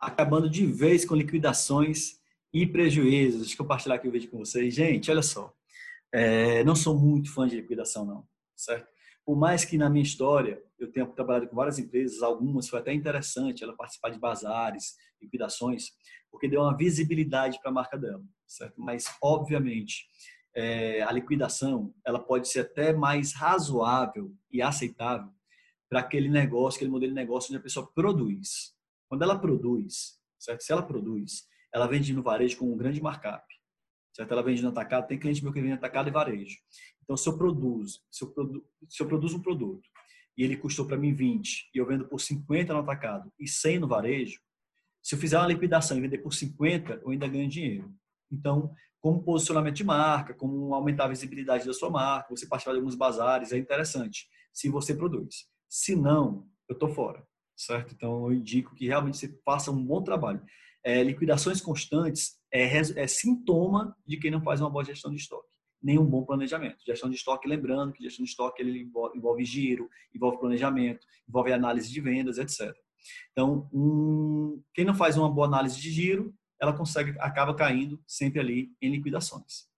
acabando de vez com liquidações e prejuízos. Deixa eu compartilhar aqui o vídeo com vocês. Gente, olha só. É, não sou muito fã de liquidação, não, certo? Por mais que na minha história eu tenha trabalhado com várias empresas, algumas foi até interessante ela participar de bazares, liquidações, porque deu uma visibilidade para a marca dela, certo? Mas, obviamente, é, a liquidação ela pode ser até mais razoável e aceitável para aquele negócio, aquele modelo de negócio onde a pessoa produz. Quando ela produz, certo? Se ela produz, ela vende no varejo com um grande markup, certo? Ela vende no atacado, tem cliente meu que vende atacado e varejo. Então, se eu produzo, se eu, produ, se eu produzo um produto e ele custou para mim 20 e eu vendo por 50 no atacado e 100 no varejo, se eu fizer uma liquidação e vender por 50, eu ainda ganho dinheiro. Então, como posicionamento de marca, como aumentar a visibilidade da sua marca, você participar de alguns bazares, é interessante, se você produz. Se não, eu estou fora, certo? Então, eu indico que realmente você faça um bom trabalho. É, liquidações constantes é, é sintoma de quem não faz uma boa gestão de estoque nem um bom planejamento. Gestão de estoque, lembrando que gestão de estoque ele envolve, envolve giro, envolve planejamento, envolve análise de vendas, etc. Então, um, quem não faz uma boa análise de giro, ela consegue, acaba caindo sempre ali em liquidações.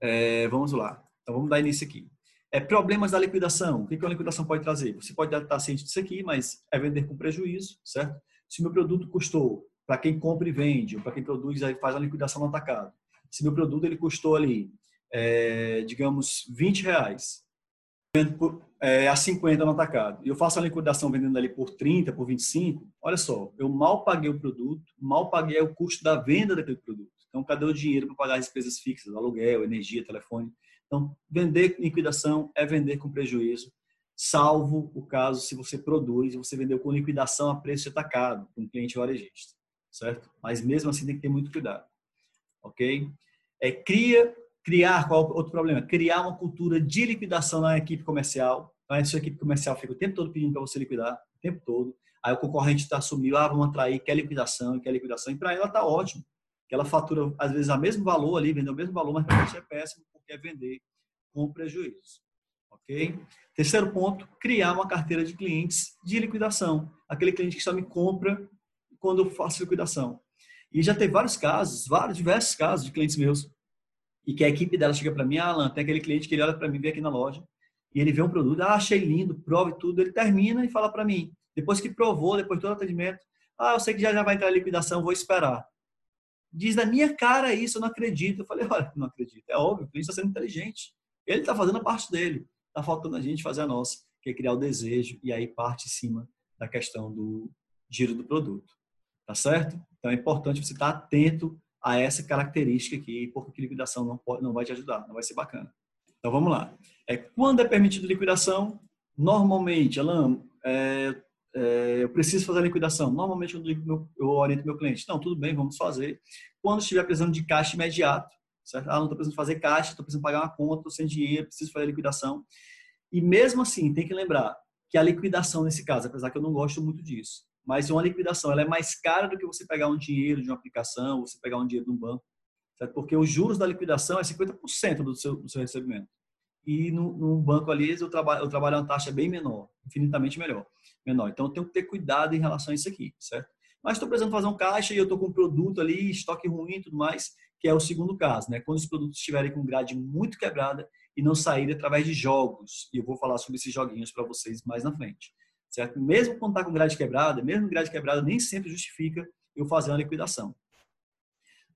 É, vamos lá. Então, vamos dar início aqui. É, problemas da liquidação. O que, que a liquidação pode trazer? Você pode estar ciente disso aqui, mas é vender com prejuízo, certo? Se meu produto custou, para quem compra e vende, ou para quem produz e faz a liquidação no atacado, se meu produto ele custou ali, é, digamos, 20 reais, por, é, a 50 no atacado, e eu faço a liquidação vendendo ali por 30, por 25, olha só, eu mal paguei o produto, mal paguei o custo da venda daquele produto. Então, cadê o dinheiro para pagar as despesas fixas, aluguel, energia, telefone? Então, vender liquidação é vender com prejuízo, salvo o caso se você produz e você vendeu com liquidação a preço atacado, com um cliente varejista, certo? Mas mesmo assim tem que ter muito cuidado ok? É, cria, criar, qual outro problema? Criar uma cultura de liquidação na equipe comercial. Então, a sua equipe comercial fica o tempo todo pedindo para você liquidar, o tempo todo. Aí o concorrente está assumindo, ah, vamos atrair, quer liquidação, quer liquidação. E para ela está ótimo. Que ela fatura, às vezes, o mesmo valor ali, vendeu o mesmo valor, mas para você é péssimo, é vender com prejuízo. Ok? Terceiro ponto, criar uma carteira de clientes de liquidação. Aquele cliente que só me compra quando eu faço liquidação. E já teve vários casos, vários, diversos casos de clientes meus, e que a equipe dela chega para mim, ah, Alan, tem aquele cliente que ele olha para mim, vem aqui na loja, e ele vê um produto, ah, achei lindo, prove tudo, ele termina e fala para mim, depois que provou, depois de todo o atendimento, ah, eu sei que já, já vai entrar a liquidação, vou esperar. Diz na minha cara isso, eu não acredito. Eu falei, olha, não acredito. É óbvio, o cliente está sendo inteligente. Ele está fazendo a parte dele. Está faltando a gente fazer a nossa, que é criar o desejo e aí parte em cima da questão do giro do produto. Tá certo? Então é importante você estar atento a essa característica aqui, porque liquidação não, pode, não vai te ajudar, não vai ser bacana. Então vamos lá. É, quando é permitido liquidação? Normalmente, Alan, é, é, eu preciso fazer a liquidação. Normalmente eu, meu, eu oriento meu cliente, não, tudo bem, vamos fazer. Quando estiver precisando de caixa imediato, certo? Ah, não estou precisando fazer caixa, estou precisando pagar uma conta, estou sem dinheiro, preciso fazer a liquidação. E mesmo assim, tem que lembrar que a liquidação nesse caso, apesar que eu não gosto muito disso, mas uma liquidação ela é mais cara do que você pegar um dinheiro de uma aplicação, você pegar um dinheiro de um banco, certo? porque os juros da liquidação é 50% do seu, do seu recebimento. E no, no banco ali eu trabalho, eu trabalho uma taxa bem menor, infinitamente melhor, menor. Então eu tenho que ter cuidado em relação a isso aqui, certo? Mas estou precisando fazer um caixa e eu estou com um produto ali, estoque ruim e tudo mais, que é o segundo caso, né? Quando os produtos estiverem com grade muito quebrada e não saírem através de jogos. E eu vou falar sobre esses joguinhos para vocês mais na frente certo? Mesmo quando está com grade quebrada, mesmo grade quebrada nem sempre justifica eu fazer uma liquidação.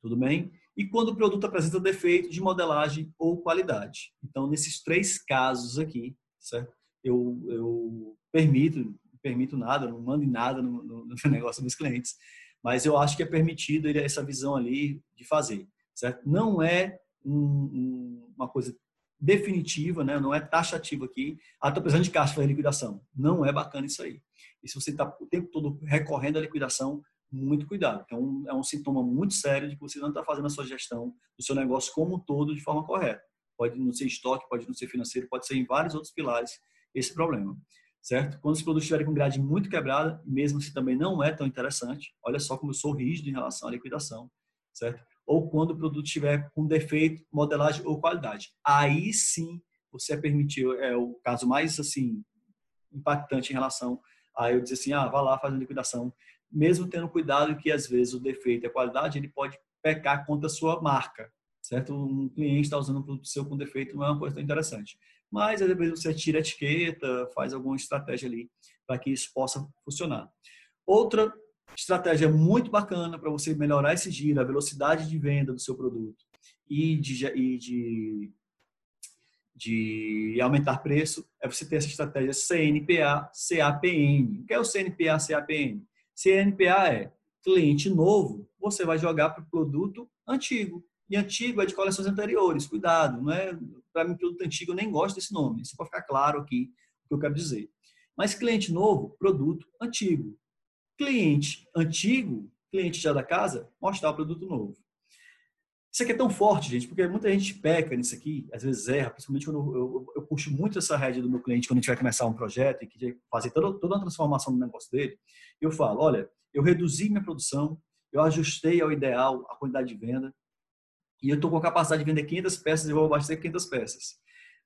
Tudo bem? E quando o produto apresenta defeito de modelagem ou qualidade. Então, nesses três casos aqui, certo? Eu, eu permito, permito nada, não mando nada no, no, no negócio dos clientes, mas eu acho que é permitido essa visão ali de fazer, certo? Não é um, um, uma coisa definitiva, né? não é taxativo aqui. Ah, estou precisando de caixa para liquidação. Não é bacana isso aí. E se você está o tempo todo recorrendo à liquidação, muito cuidado. Então, é um sintoma muito sério de que você não está fazendo a sua gestão do seu negócio como um todo de forma correta. Pode não ser estoque, pode não ser financeiro, pode ser em vários outros pilares esse problema. Certo? Quando os produtos estiverem com grade muito quebrada, mesmo se também não é tão interessante, olha só como eu sou rígido em relação à liquidação, certo? ou quando o produto estiver com defeito, modelagem ou qualidade. Aí sim você é permitir, é o caso mais assim impactante em relação Aí eu disse assim, ah, vá lá, faz a liquidação. Mesmo tendo cuidado que, às vezes, o defeito e a qualidade, ele pode pecar contra a sua marca, certo? Um cliente está usando um produto seu com defeito não é uma coisa tão interessante. Mas, às vezes, você tira a etiqueta, faz alguma estratégia ali para que isso possa funcionar. Outra estratégia muito bacana para você melhorar esse giro, a velocidade de venda do seu produto e de, e de, de aumentar preço, é você ter essa estratégia CNPA, CAPM. O que é o CNPA, CAPM? CNPA é cliente novo, você vai jogar para o produto antigo. E antigo é de coleções anteriores, cuidado, não é? Para mim, produto antigo, eu nem gosto desse nome. Isso pode ficar claro aqui o que eu quero dizer. Mas cliente novo, produto antigo. Cliente antigo, cliente já da casa, mostrar o produto novo. Isso aqui é tão forte, gente, porque muita gente peca nisso aqui, às vezes erra, principalmente quando eu, eu, eu puxo muito essa rédea do meu cliente quando a gente vai começar um projeto e quer fazer toda, toda a transformação do negócio dele. Eu falo, olha, eu reduzi minha produção, eu ajustei ao ideal a quantidade de venda e eu estou com capacidade de vender 500 peças e vou abastecer 500 peças.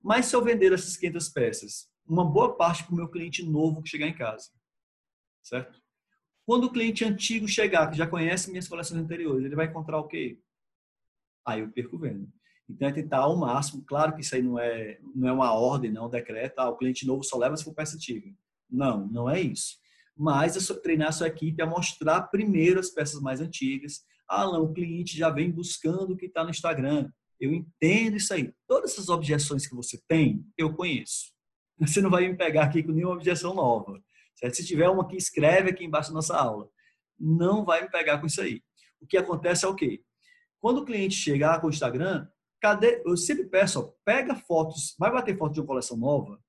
Mas se eu vender essas 500 peças, uma boa parte para o meu cliente novo que chegar em casa, certo? Quando o cliente antigo chegar, que já conhece minhas coleções anteriores, ele vai encontrar o quê? Aí eu perco venda. Então é tentar ao máximo, claro que isso aí não é, não é uma ordem, não é um decreto, ah, o cliente novo só leva se for peça antiga. Não, não é isso. Mas é treinar a sua equipe a mostrar primeiro as peças mais antigas. Ah, não, o cliente já vem buscando o que está no Instagram. Eu entendo isso aí. Todas essas objeções que você tem, eu conheço. Você não vai me pegar aqui com nenhuma objeção nova. Certo? Se tiver uma que escreve aqui embaixo da nossa aula, não vai me pegar com isso aí. O que acontece é o quê? Quando o cliente chegar com o Instagram, cadê? Eu sempre peço, ó, pega fotos, vai bater foto de uma coleção nova,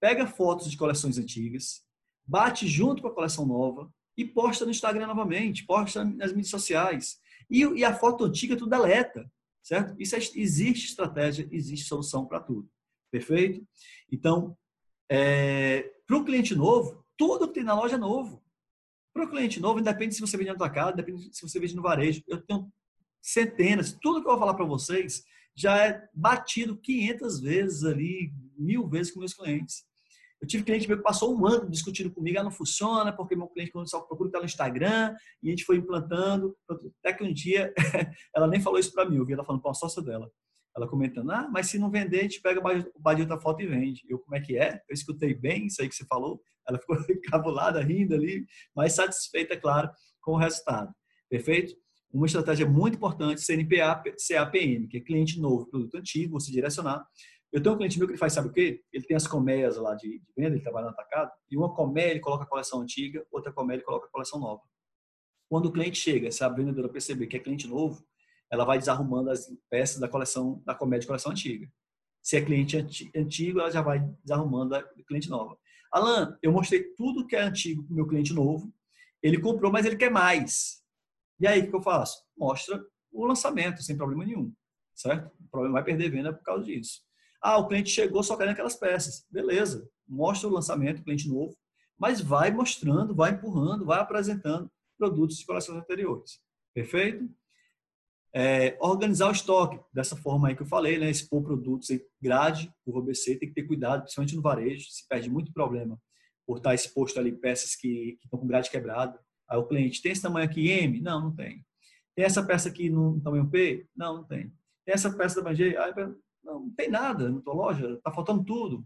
pega fotos de coleções antigas, bate junto com a coleção nova e posta no Instagram novamente, posta nas mídias sociais. E, e a foto antiga tu deleta, certo? Isso é, existe estratégia, existe solução para tudo. Perfeito? Então, é, para o cliente novo, tudo que tem na loja é novo. Para o cliente novo, independe se você vende na tua casa, independe se você vende no varejo. Eu tenho centenas, tudo que eu vou falar para vocês já é batido 500 vezes ali, mil vezes com meus clientes. Eu tive cliente que passou um ano discutindo comigo, ah, não funciona, porque meu cliente quando só procura no Instagram, e a gente foi implantando, até que um dia, ela nem falou isso para mim, eu vi ela falando com a sócia dela. Ela comentando, ah, mas se não vender, a gente pega o badinho da foto e vende. Eu, como é que é? Eu escutei bem isso aí que você falou. Ela ficou encabulada, rindo ali, mas satisfeita, claro, com o resultado. Perfeito? Uma estratégia muito importante, CNPA, CAPM, que é cliente novo, produto antigo, você direcionar. Eu tenho um cliente meu que ele faz, sabe o quê? Ele tem as colmeias lá de, de venda, ele trabalha no atacado, e uma colmeia ele coloca a coleção antiga, outra colmeia ele coloca a coleção nova. Quando o cliente chega, se a vendedora perceber que é cliente novo, ela vai desarrumando as peças da coleção da comédia de coleção antiga. Se é cliente antigo, ela já vai desarrumando a cliente nova. Alan, eu mostrei tudo que é antigo para o meu cliente novo. Ele comprou, mas ele quer mais. E aí, o que eu faço? Mostra o lançamento, sem problema nenhum. Certo? O problema vai perder venda por causa disso. Ah, o cliente chegou só querendo aquelas peças. Beleza. Mostra o lançamento, cliente novo. Mas vai mostrando, vai empurrando, vai apresentando produtos de coleções anteriores. Perfeito? É, organizar o estoque dessa forma aí que eu falei, né? Expor produtos em grade, curva BC, tem que ter cuidado, principalmente no varejo, se perde muito problema por estar exposto ali peças que, que estão com grade quebrada. Aí o cliente tem esse tamanho aqui M? Não, não tem. Tem essa peça aqui no tamanho P? Não, não tem. Tem essa peça da G? Não, tem nada na tua loja, está faltando tudo.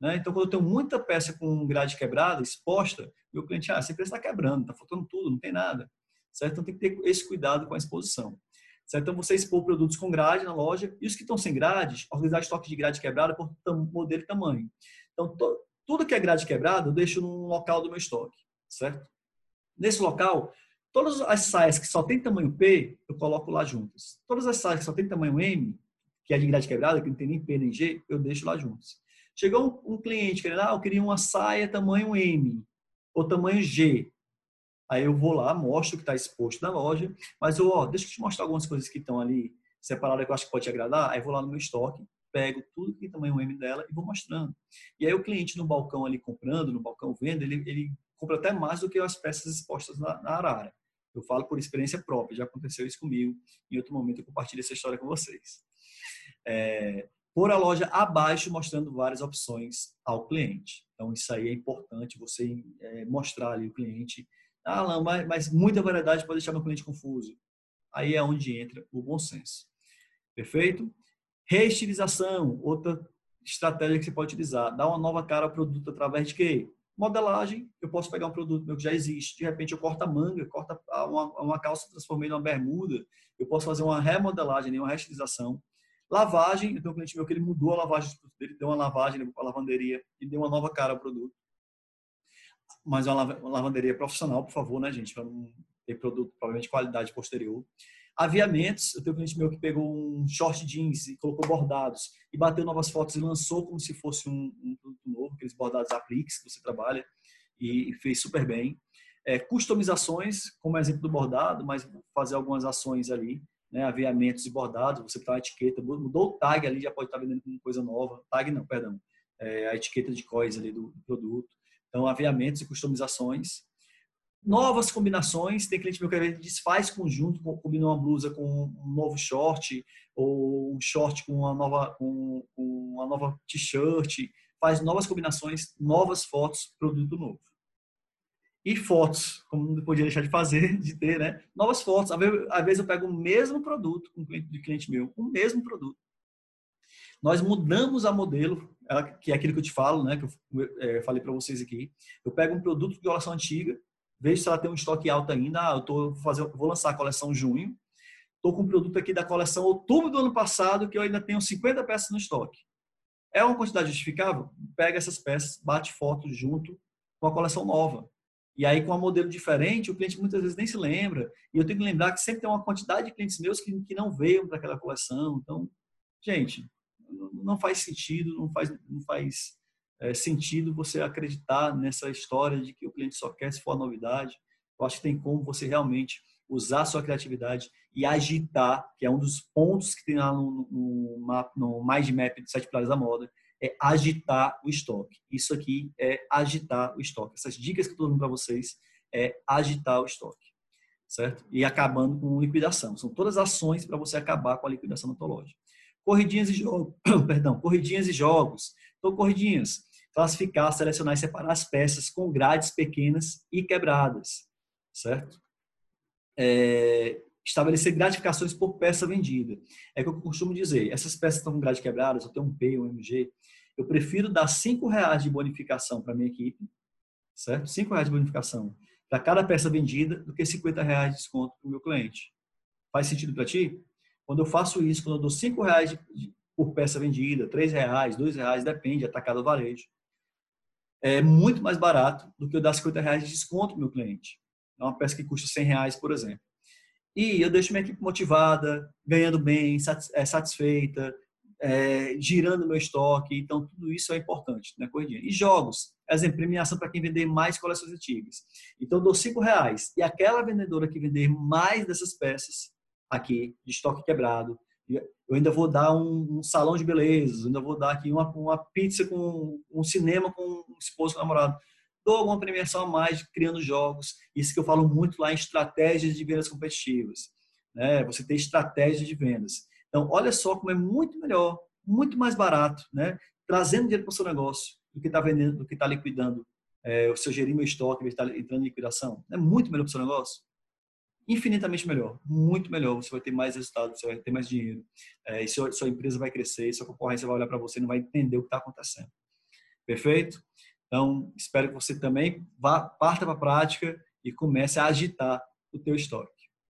Né? Então, quando eu tenho muita peça com grade quebrada, exposta, meu cliente, ah, essa peça está quebrando, está faltando tudo, não tem nada. Certo? Então, tem que ter esse cuidado com a exposição. Certo? Então, você expor produtos com grade na loja e os que estão sem grades, organizar estoque de grade quebrada por modelo e tamanho. Então, to, tudo que é grade quebrada, eu deixo num local do meu estoque, certo? Nesse local, todas as saias que só tem tamanho P, eu coloco lá juntas. Todas as saias que só tem tamanho M, que é de grade quebrada, que não tem nem P nem G, eu deixo lá juntas. Chegou um, cliente querendo, ah, eu queria uma saia tamanho M ou tamanho G. Aí eu vou lá, mostro o que está exposto na loja, mas eu, ó, deixa eu te mostrar algumas coisas que estão ali separadas que eu acho que pode te agradar. Aí vou lá no meu estoque, pego tudo que tamanho M dela e vou mostrando. E aí o cliente no balcão ali comprando, no balcão vendo, ele, ele compra até mais do que as peças expostas na, na arara. Eu falo por experiência própria, já aconteceu isso comigo. Em outro momento eu compartilho essa história com vocês. É, pôr a loja abaixo, mostrando várias opções ao cliente. Então, isso aí é importante você é, mostrar ali o cliente. Ah, não, mas, mas muita variedade pode deixar meu cliente confuso. Aí é onde entra o bom senso. Perfeito? Reestilização, outra estratégia que você pode utilizar. Dar uma nova cara ao produto através de quê? Modelagem, eu posso pegar um produto meu que já existe, de repente eu corto a manga, corto uma, uma calça, transformei numa bermuda, eu posso fazer uma remodelagem, uma reestilização. Lavagem, tenho um cliente meu que ele mudou a lavagem dele, deu uma lavagem, para a lavanderia e deu uma nova cara ao produto. Mas uma lavanderia profissional, por favor, né, gente, para não ter produto provavelmente de qualidade posterior. Aviamentos, eu tenho um cliente meu que pegou um short jeans e colocou bordados e bateu novas fotos e lançou como se fosse um, um produto novo, aqueles bordados apliques que você trabalha e fez super bem. É, customizações, como exemplo do bordado, mas fazer algumas ações ali, né, aviamentos e bordados, você tá a etiqueta, mudou o tag ali, já pode estar tá vendendo como coisa nova. Tag não, perdão. É, a etiqueta de coisa ali do, do produto. Então, aviamentos e customizações novas combinações. Tem cliente meu que desfaz conjunto, combina uma blusa com um novo short ou um short com uma nova, com, uma nova t-shirt. Faz novas combinações, novas fotos, produto novo. E fotos, como não podia deixar de fazer, de ter, né? Novas fotos. Às vezes eu pego o mesmo produto com um cliente, de cliente meu, o mesmo produto. Nós mudamos a modelo, que é aquilo que eu te falo, né? Que eu é, falei para vocês aqui. Eu pego um produto de violação antiga, vejo se ela tem um estoque alto ainda. Ah, eu tô fazendo, vou lançar a coleção junho. Estou com um produto aqui da coleção outubro do ano passado que eu ainda tenho 50 peças no estoque. É uma quantidade justificável? Pega essas peças, bate foto junto com a coleção nova. E aí, com um modelo diferente, o cliente muitas vezes nem se lembra. E eu tenho que lembrar que sempre tem uma quantidade de clientes meus que, que não veio para aquela coleção. Então, gente, não faz sentido, não faz, não faz é, sentido você acreditar nessa história de que o cliente só quer se for a novidade. Eu acho que tem como você realmente usar sua criatividade e agitar, que é um dos pontos que tem lá no, no, no Mind Map de Sete Pilares da Moda, é agitar o estoque. Isso aqui é agitar o estoque. Essas dicas que eu estou dando para vocês é agitar o estoque, certo? E acabando com liquidação. São todas ações para você acabar com a liquidação loja. Corridinhas e jogos, perdão, corridinhas e jogos. Então, corridinhas, classificar, selecionar e separar as peças com grades pequenas e quebradas, certo? É, estabelecer gratificações por peça vendida. É o que eu costumo dizer, essas peças estão com grade quebradas, eu tenho um P, um MG, eu prefiro dar cinco reais de bonificação para minha equipe, certo? Cinco reais de bonificação para cada peça vendida do que 50 reais de desconto para o meu cliente. Faz sentido para ti? Quando eu faço isso, quando eu dou cinco reais de, de, por peça vendida, três reais, dois reais, depende, atacado ao varejo, é muito mais barato do que eu dar 50 reais de desconto para o meu cliente. É uma peça que custa 100 reais, por exemplo. E eu deixo minha equipe motivada, ganhando bem, é, satisfeita, é, girando meu estoque. Então, tudo isso é importante na né, corridinha. E jogos, exemplo, premiação para quem vender mais coleções antigas. Então, eu dou 5 reais. E aquela vendedora que vender mais dessas peças aqui, de estoque quebrado, eu ainda vou dar um, um salão de beleza, ainda vou dar aqui uma, uma pizza com um cinema com um esposo namorado. Dou alguma premiação a mais criando jogos. Isso que eu falo muito lá em estratégias de vendas competitivas. Né? Você tem estratégias de vendas. Então, olha só como é muito melhor, muito mais barato, né? trazendo dinheiro para o seu negócio do que está vendendo, do que está liquidando. É, o seu gerir meu estoque, está entrando em liquidação. É muito melhor para o seu negócio infinitamente melhor, muito melhor. Você vai ter mais resultados, você vai ter mais dinheiro, é, e sua, sua empresa vai crescer, sua concorrência vai olhar para você e não vai entender o que está acontecendo. Perfeito? Então, espero que você também vá, parta para a prática e comece a agitar o teu estoque.